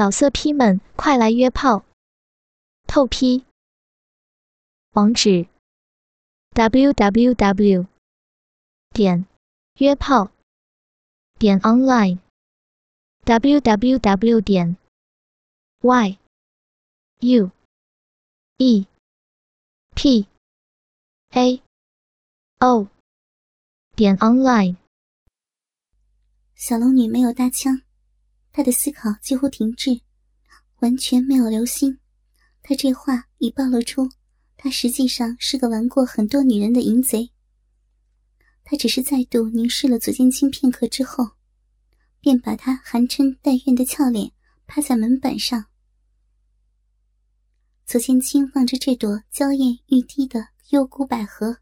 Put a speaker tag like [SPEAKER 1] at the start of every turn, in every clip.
[SPEAKER 1] 老色批们，快来约炮！透批。网址：w w w 点约炮点 online w w w 点 y u e p a o 点 online。
[SPEAKER 2] 小龙女没有搭腔。他的思考几乎停滞，完全没有留心。他这话已暴露出，他实际上是个玩过很多女人的淫贼。他只是再度凝视了左剑清片刻之后，便把他含嗔带怨的俏脸趴在门板上。左剑清望着这朵娇艳欲滴的幽谷百合，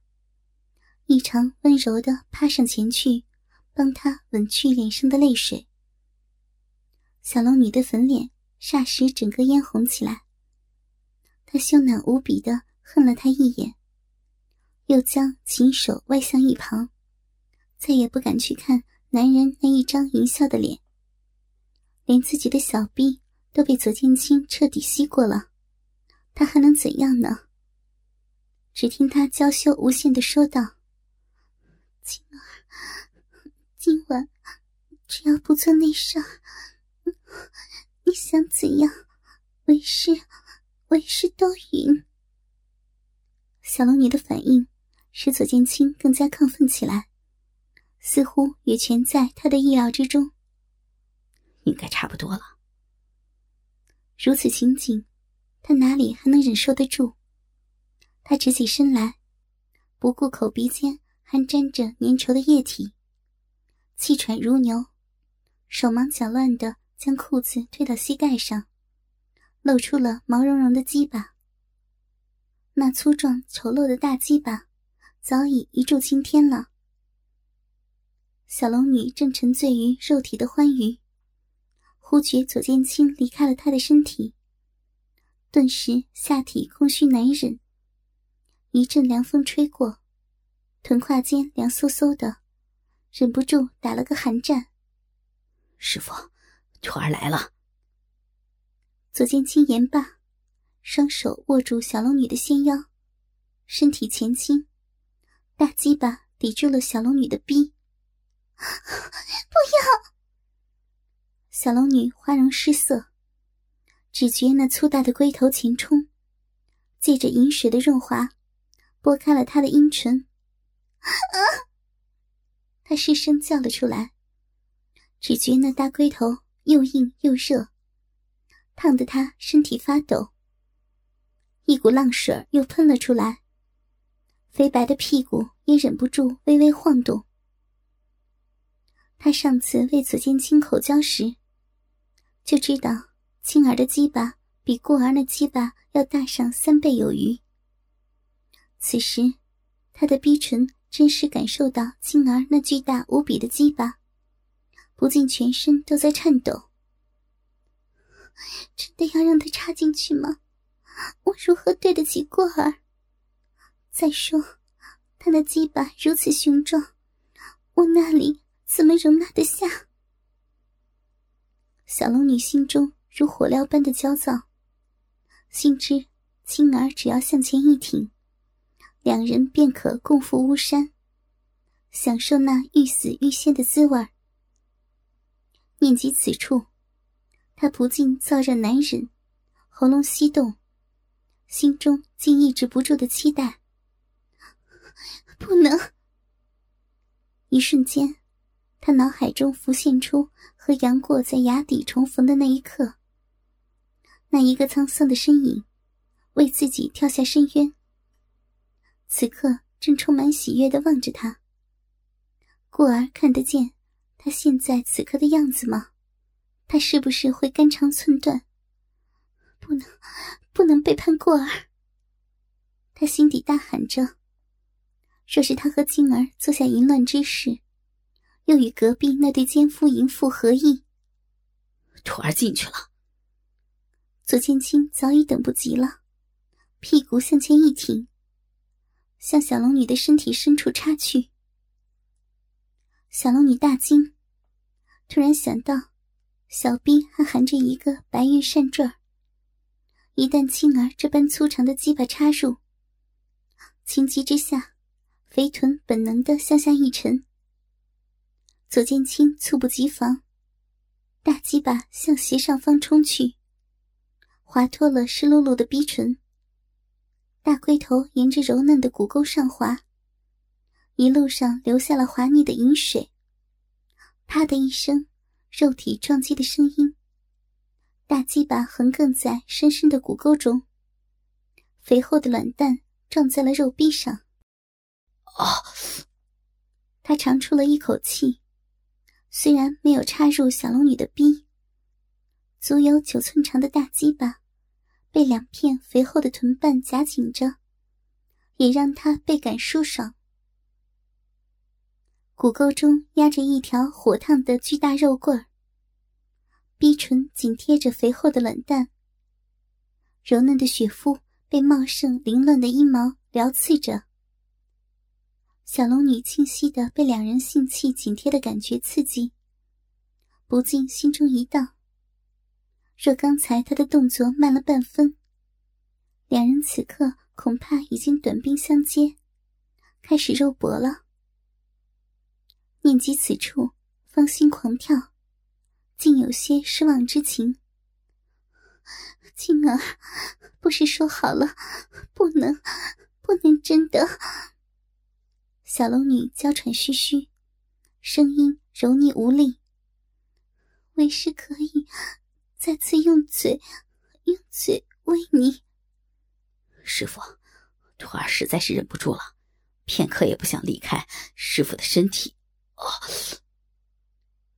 [SPEAKER 2] 异常温柔的趴上前去，帮他吻去脸上的泪水。小龙女的粉脸霎时整个嫣红起来，她羞赧无比的恨了他一眼，又将琴手歪向一旁，再也不敢去看男人那一张淫笑的脸。连自己的小臂都被左剑清彻底吸过了，他还能怎样呢？只听他娇羞无限的说道：“青儿，今晚只要不做内伤。”你想怎样？为师，为师都允。小龙女的反应使左剑清更加亢奋起来，似乎也全在他的意料之中。
[SPEAKER 3] 应该差不多了。
[SPEAKER 2] 如此情景，他哪里还能忍受得住？他直起身来，不顾口鼻间还沾着粘稠的液体，气喘如牛，手忙脚乱的。将裤子推到膝盖上，露出了毛茸茸的鸡巴。那粗壮丑陋的大鸡巴早已一柱擎天了。小龙女正沉醉于肉体的欢愉，忽觉左剑青离开了她的身体，顿时下体空虚难忍。一阵凉风吹过，臀胯间凉飕飕的，忍不住打了个寒战。
[SPEAKER 3] 师傅。徒儿来了。
[SPEAKER 2] 左剑清言罢，双手握住小龙女的纤腰，身体前倾，大鸡巴抵住了小龙女的逼。不要！小龙女花容失色，只觉那粗大的龟头前冲，借着饮水的润滑，拨开了她的阴唇。啊！她失声叫了出来，只觉那大龟头。又硬又热，烫得他身体发抖。一股浪水又喷了出来，肥白的屁股也忍不住微微晃动。他上次为左剑清口交时，就知道青儿的鸡巴比顾儿那鸡巴要大上三倍有余。此时，他的逼唇真实感受到青儿那巨大无比的鸡巴。不禁全身都在颤抖。真的要让他插进去吗？我如何对得起过儿？再说，他的鸡巴如此雄壮，我那里怎么容纳得下？小龙女心中如火燎般的焦躁，心知青儿只要向前一挺，两人便可共赴巫山，享受那欲死欲仙的滋味。念及此处，他不禁燥热难忍，喉咙翕动，心中竟抑制不住的期待。不能！一瞬间，他脑海中浮现出和杨过在崖底重逢的那一刻，那一个沧桑的身影，为自己跳下深渊，此刻正充满喜悦的望着他。故而看得见。他现在此刻的样子吗？他是不是会肝肠寸断？不能，不能背叛过儿。他心底大喊着：若是他和静儿做下淫乱之事，又与隔壁那对奸夫淫妇合意，
[SPEAKER 3] 徒儿进去了。
[SPEAKER 2] 左剑清早已等不及了，屁股向前一挺，向小龙女的身体深处插去。小龙女大惊，突然想到，小臂还含着一个白玉扇坠儿。一旦青儿这般粗长的鸡巴插入，情急之下，肥臀本能的向下一沉。左剑清猝不及防，大鸡巴向斜上方冲去，滑脱了湿漉漉的逼唇。大龟头沿着柔嫩的骨沟上滑，一路上留下了滑腻的饮水。啪的一声，肉体撞击的声音。大鸡巴横亘在深深的骨沟中，肥厚的卵蛋撞在了肉壁上。
[SPEAKER 3] 啊！
[SPEAKER 2] 他长出了一口气，虽然没有插入小龙女的逼，足有九寸长的大鸡巴被两片肥厚的臀瓣夹紧着，也让他倍感舒爽。骨沟中压着一条火烫的巨大肉棍儿。逼唇紧贴着肥厚的卵蛋，柔嫩的雪肤被茂盛凌乱的阴毛撩刺着。小龙女清晰的被两人性气紧贴的感觉刺激，不禁心中一荡。若刚才她的动作慢了半分，两人此刻恐怕已经短兵相接，开始肉搏了。念及此处，芳心狂跳。竟有些失望之情。静儿，不是说好了，不能，不能真的。小龙女娇喘吁吁，声音柔腻无力。为师可以再次用嘴，用嘴喂你。
[SPEAKER 3] 师傅，徒儿实在是忍不住了，片刻也不想离开师傅的身体。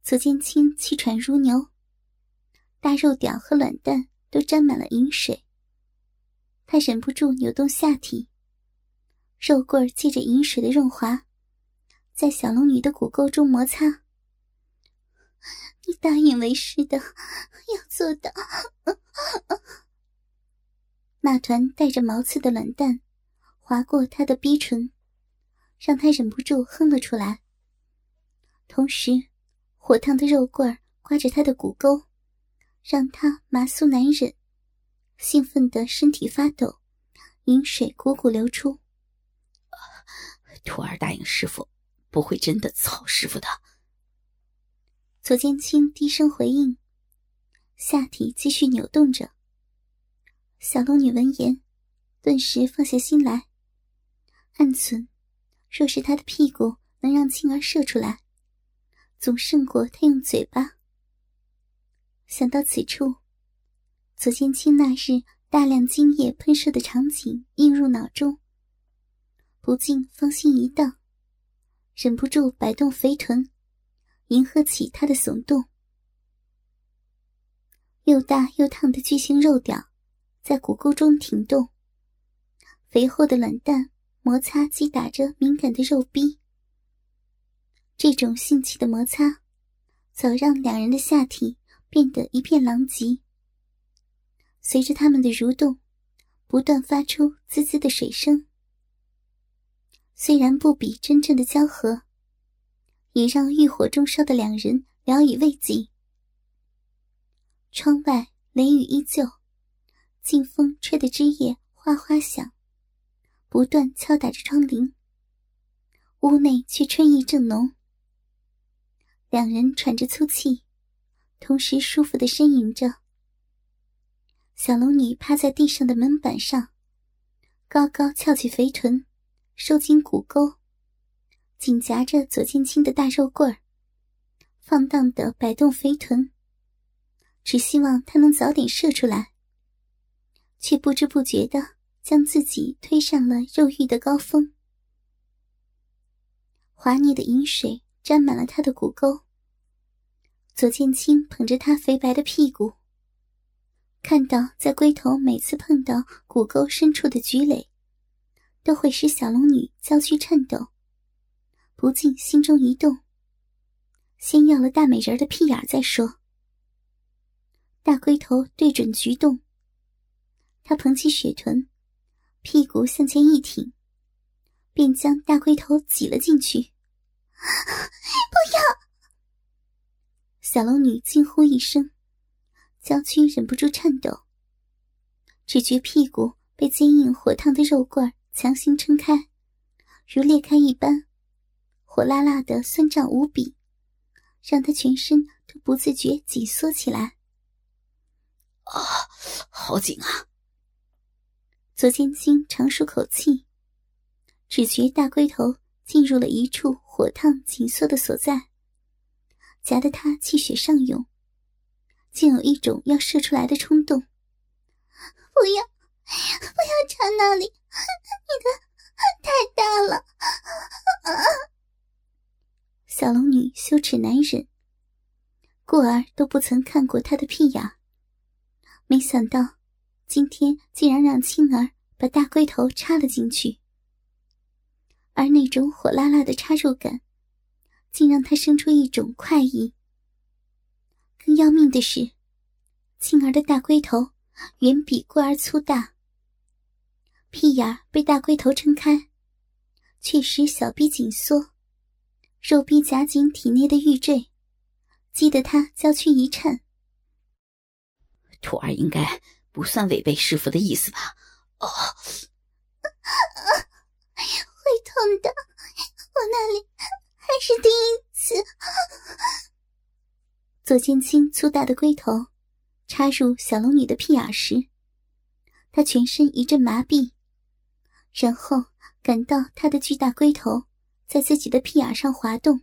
[SPEAKER 2] 左剑清气喘如牛，大肉屌和卵蛋都沾满了饮水。他忍不住扭动下体，肉棍借着饮水的润滑，在小龙女的骨沟中摩擦。你答应为师的，要做到。那团带着毛刺的卵蛋划过他的逼唇，让他忍不住哼了出来，同时。火烫的肉棍刮着他的骨沟，让他麻酥难忍，兴奋的身体发抖，饮水汩汩流出。
[SPEAKER 3] 徒儿答应师傅，不会真的操师傅的。
[SPEAKER 2] 左剑清低声回应，下体继续扭动着。小龙女闻言，顿时放下心来，暗存：若是他的屁股能让青儿射出来。总胜过他用嘴巴。想到此处，左剑清那日大量精液喷射的场景映入脑中，不禁芳心一荡，忍不住摆动肥臀，迎合起他的耸动。又大又烫的巨型肉屌在骨沟中停动，肥厚的卵蛋摩擦击打着敏感的肉壁。这种性器的摩擦，早让两人的下体变得一片狼藉。随着他们的蠕动，不断发出滋滋的水声。虽然不比真正的交合，也让欲火中烧的两人聊以慰藉。窗外雷雨依旧，劲风吹得枝叶哗哗响，不断敲打着窗棂。屋内却春意正浓。两人喘着粗气，同时舒服的呻吟着。小龙女趴在地上的门板上，高高翘起肥臀，收紧骨沟，紧夹着左剑清的大肉棍儿，放荡的摆动肥臀，只希望他能早点射出来，却不知不觉的将自己推上了肉欲的高峰。滑腻的饮水。沾满了他的骨沟。左剑清捧着他肥白的屁股，看到在龟头每次碰到骨沟深处的菊蕾，都会使小龙女娇躯颤抖，不禁心中一动。先要了大美人的屁眼再说。大龟头对准菊洞，他捧起雪臀，屁股向前一挺，便将大龟头挤了进去。不要！小龙女惊呼一声，娇躯忍不住颤抖。只觉屁股被坚硬火烫的肉棍强行撑开，如裂开一般，火辣辣的，酸胀无比，让她全身都不自觉紧缩起来。
[SPEAKER 3] 啊，好紧啊！
[SPEAKER 2] 左千金长舒口气，只觉大龟头进入了一处火烫紧缩的所在，夹得他气血上涌，竟有一种要射出来的冲动。不要，不要插那里！你的太大了。小龙女羞耻难忍，故而都不曾看过他的屁眼。没想到，今天竟然让青儿把大龟头插了进去，而那种火辣辣的插入感，竟让他生出一种快意。更要命的是，青儿的大龟头。远比龟儿粗大，屁眼被大龟头撑开，却使小臂紧缩，肉臂夹紧体内的玉坠，激得他娇躯一颤。
[SPEAKER 3] 徒儿应该不算违背师傅的意思吧？哦，
[SPEAKER 2] 会痛的，我那里还是第一次。左剑青粗大的龟头。插入小龙女的屁眼时，她全身一阵麻痹，然后感到她的巨大龟头在自己的屁眼上滑动，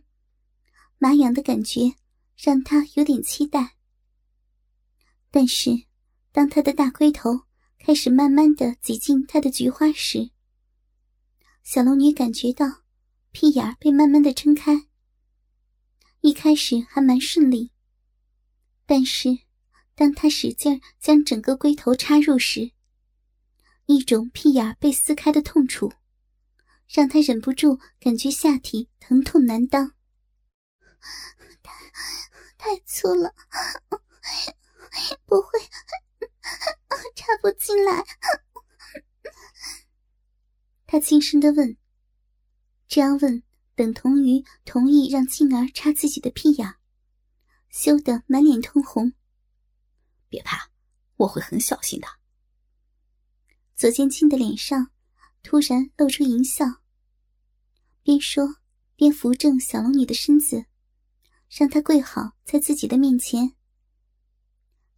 [SPEAKER 2] 麻痒的感觉让她有点期待。但是，当她的大龟头开始慢慢的挤进她的菊花时，小龙女感觉到屁眼被慢慢的撑开。一开始还蛮顺利，但是。当他使劲将整个龟头插入时，一种屁眼被撕开的痛楚，让他忍不住感觉下体疼痛难当。太太粗了，不会 插不进来。他轻声的问：“这样问等同于同意让静儿插自己的屁眼？”羞得满脸通红。
[SPEAKER 3] 别怕，我会很小心的。
[SPEAKER 2] 左剑清的脸上突然露出淫笑，边说边扶正小龙女的身子，让她跪好在自己的面前。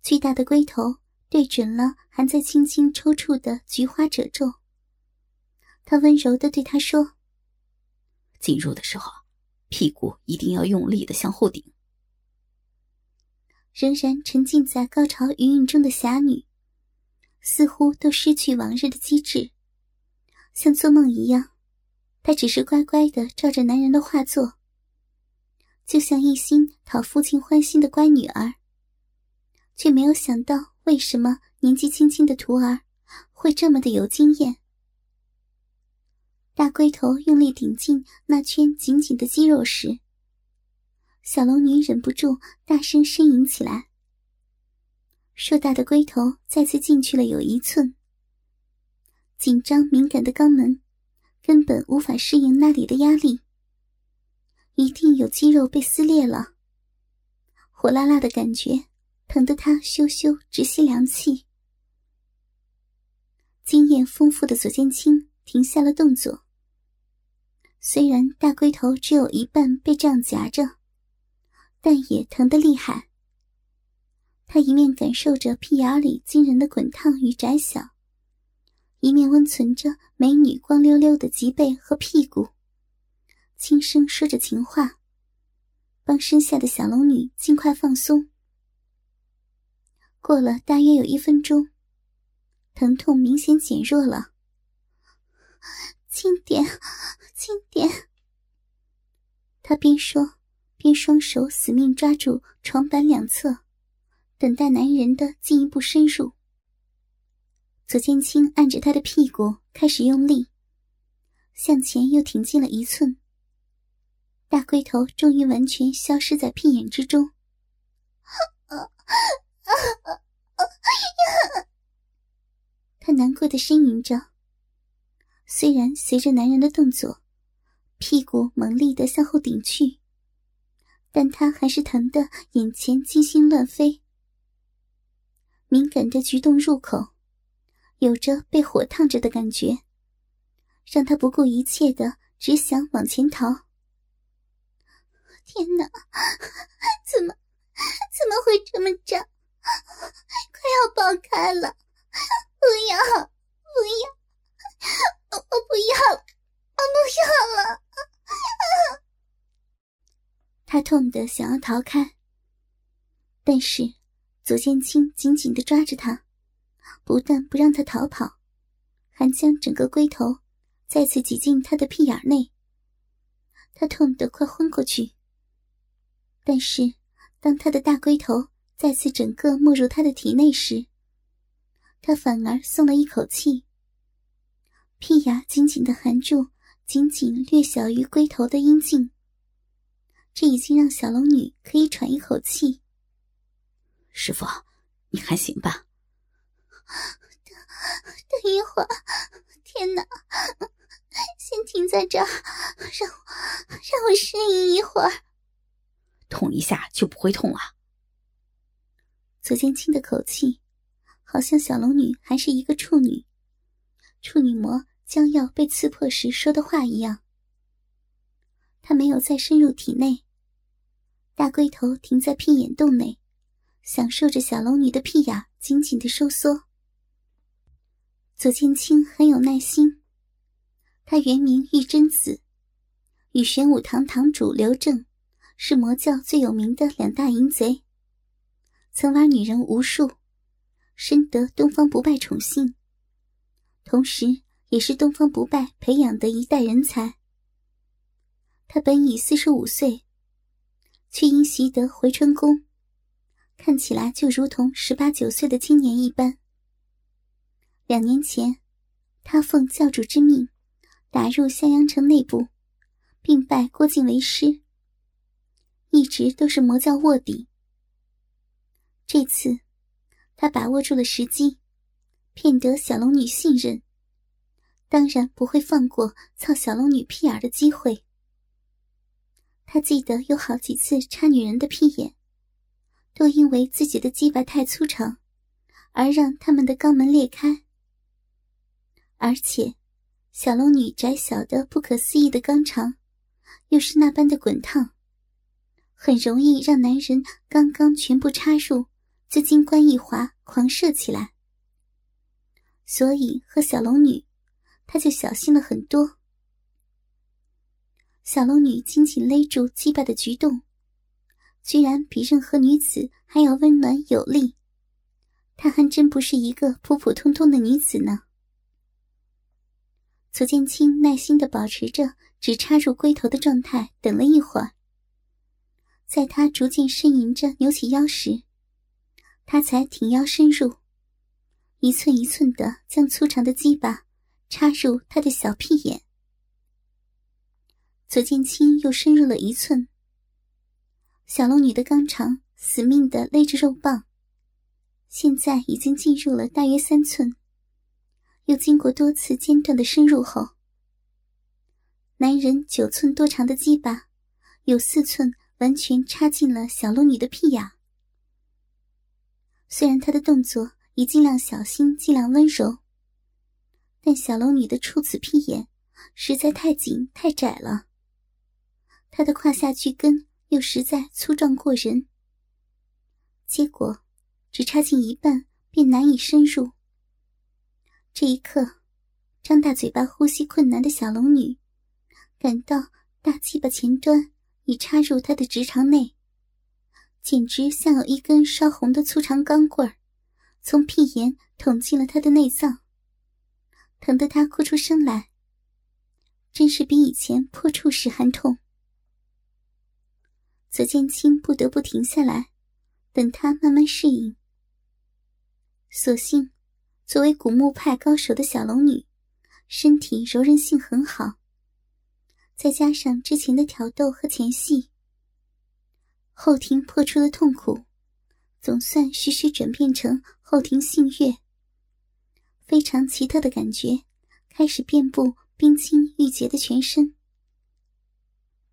[SPEAKER 2] 巨大的龟头对准了还在轻轻抽搐的菊花褶皱，他温柔的对她说：“
[SPEAKER 3] 进入的时候，屁股一定要用力的向后顶。”
[SPEAKER 2] 仍然沉浸在高潮余韵中的侠女，似乎都失去往日的机智，像做梦一样。她只是乖乖的照着男人的话做，就像一心讨父亲欢心的乖女儿。却没有想到，为什么年纪轻轻的徒儿会这么的有经验。大龟头用力顶进那圈紧紧的肌肉时。小龙女忍不住大声呻吟起来。硕大的龟头再次进去了有一寸，紧张敏感的肛门根本无法适应那里的压力，一定有肌肉被撕裂了。火辣辣的感觉疼得他羞羞直吸凉气。经验丰富的左剑清停下了动作，虽然大龟头只有一半被这样夹着。但也疼得厉害。他一面感受着屁眼里惊人的滚烫与窄小，一面温存着美女光溜溜的脊背和屁股，轻声说着情话，帮身下的小龙女尽快放松。过了大约有一分钟，疼痛明显减弱了。轻点，轻点。他边说。边双手死命抓住床板两侧，等待男人的进一步深入。左剑清按着他的屁股开始用力，向前又挺进了一寸。大龟头终于完全消失在屁眼之中。他难过的呻吟着。虽然随着男人的动作，屁股猛力的向后顶去。但他还是疼得眼前金星乱飞。敏感的菊洞入口，有着被火烫着的感觉，让他不顾一切的只想往前逃。天哪，怎么怎么会这么胀？快要爆开了！不要，不要，我不要，我不要了！他痛得想要逃开，但是左剑清紧紧的抓着他，不但不让他逃跑，还将整个龟头再次挤进他的屁眼内。他痛得快昏过去。但是，当他的大龟头再次整个没入他的体内时，他反而松了一口气。屁牙紧紧的含住仅仅略小于龟头的阴茎。这已经让小龙女可以喘一口气。
[SPEAKER 3] 师傅，你还行吧？
[SPEAKER 2] 等等一会儿，天哪！先停在这儿，让我让我适应一会儿。
[SPEAKER 3] 痛一下就不会痛了。
[SPEAKER 2] 左剑清的口气，好像小龙女还是一个处女，处女膜将要被刺破时说的话一样。他没有再深入体内，大龟头停在屁眼洞内，享受着小龙女的屁眼紧紧的收缩。左剑清很有耐心，他原名玉贞子，与玄武堂堂主刘正是魔教最有名的两大淫贼，曾玩女人无数，深得东方不败宠幸，同时也是东方不败培养的一代人才。他本已四十五岁，却因习得回春功，看起来就如同十八九岁的青年一般。两年前，他奉教主之命，打入襄阳城内部，并拜郭靖为师。一直都是魔教卧底。这次，他把握住了时机，骗得小龙女信任，当然不会放过操小龙女屁眼的机会。他记得有好几次插女人的屁眼，都因为自己的鸡巴太粗长，而让他们的肛门裂开。而且，小龙女窄小的不可思议的肛肠，又是那般的滚烫，很容易让男人刚刚全部插入，就金冠一滑，狂射起来。所以和小龙女，他就小心了很多。小龙女紧紧勒住鸡巴的举动，居然比任何女子还要温暖有力。她还真不是一个普普通通的女子呢。左剑清耐心的保持着只插入龟头的状态，等了一会儿。在他逐渐呻吟着扭起腰时，他才挺腰深入，一寸一寸的将粗长的鸡巴插入他的小屁眼。左剑清又深入了一寸，小龙女的肛肠死命的勒着肉棒，现在已经进入了大约三寸。又经过多次间断的深入后，男人九寸多长的鸡巴，有四寸完全插进了小龙女的屁眼。虽然他的动作已尽量小心、尽量温柔，但小龙女的处子屁眼实在太紧、太窄了。她的胯下巨根又实在粗壮过人，结果只插进一半便难以深入。这一刻，张大嘴巴呼吸困难的小龙女感到大鸡巴前端已插入她的直肠内，简直像有一根烧红的粗长钢棍儿从屁眼捅进了她的内脏，疼得她哭出声来，真是比以前破处时还痛。左剑清不得不停下来，等他慢慢适应。所幸，作为古墓派高手的小龙女，身体柔韧性很好。再加上之前的挑逗和前戏，后庭破出的痛苦，总算徐徐转变成后庭性悦。非常奇特的感觉开始遍布冰清玉洁的全身。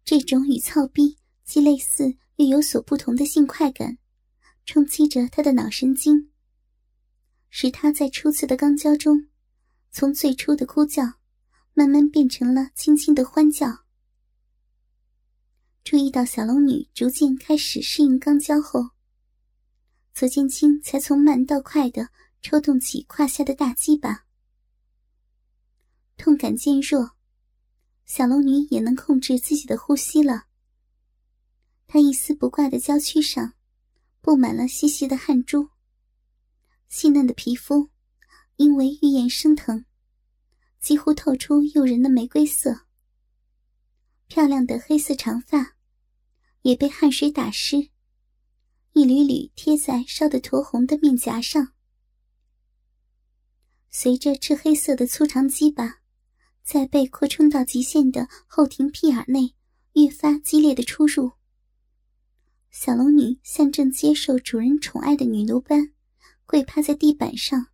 [SPEAKER 2] 这种与操逼。既类似又有所不同的性快感，冲击着他的脑神经，使他在初次的肛交中，从最初的哭叫，慢慢变成了轻轻的欢叫。注意到小龙女逐渐开始适应肛交后，左建清才从慢到快的抽动起胯下的大鸡巴，痛感渐弱，小龙女也能控制自己的呼吸了。她一丝不挂的娇躯上，布满了细细的汗珠。细嫩的皮肤，因为欲焰升腾，几乎透出诱人的玫瑰色。漂亮的黑色长发，也被汗水打湿，一缕缕贴在烧得酡红的面颊上。随着赤黑色的粗长鸡巴，在被扩充到极限的后庭屁眼内，越发激烈的出入。小龙女像正接受主人宠爱的女奴般，跪趴在地板上，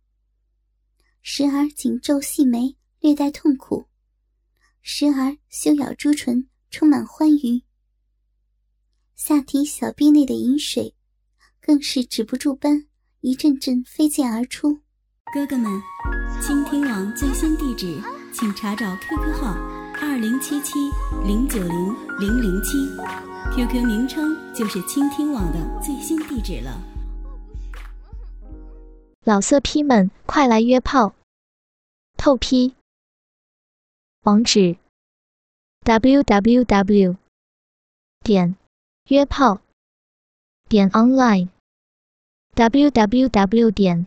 [SPEAKER 2] 时而紧皱细眉，略带痛苦；时而修咬朱唇，充满欢愉。下体小臂内的饮水，更是止不住般一阵阵飞溅而出。
[SPEAKER 4] 哥哥们，倾听网最新地址，请查找 QQ 号二零七七零九零零零七。QQ 名称就是倾听网的最新地址了。
[SPEAKER 1] 老色批们，快来约炮！透批。网址：w w w. 点约炮点 online w w w. 点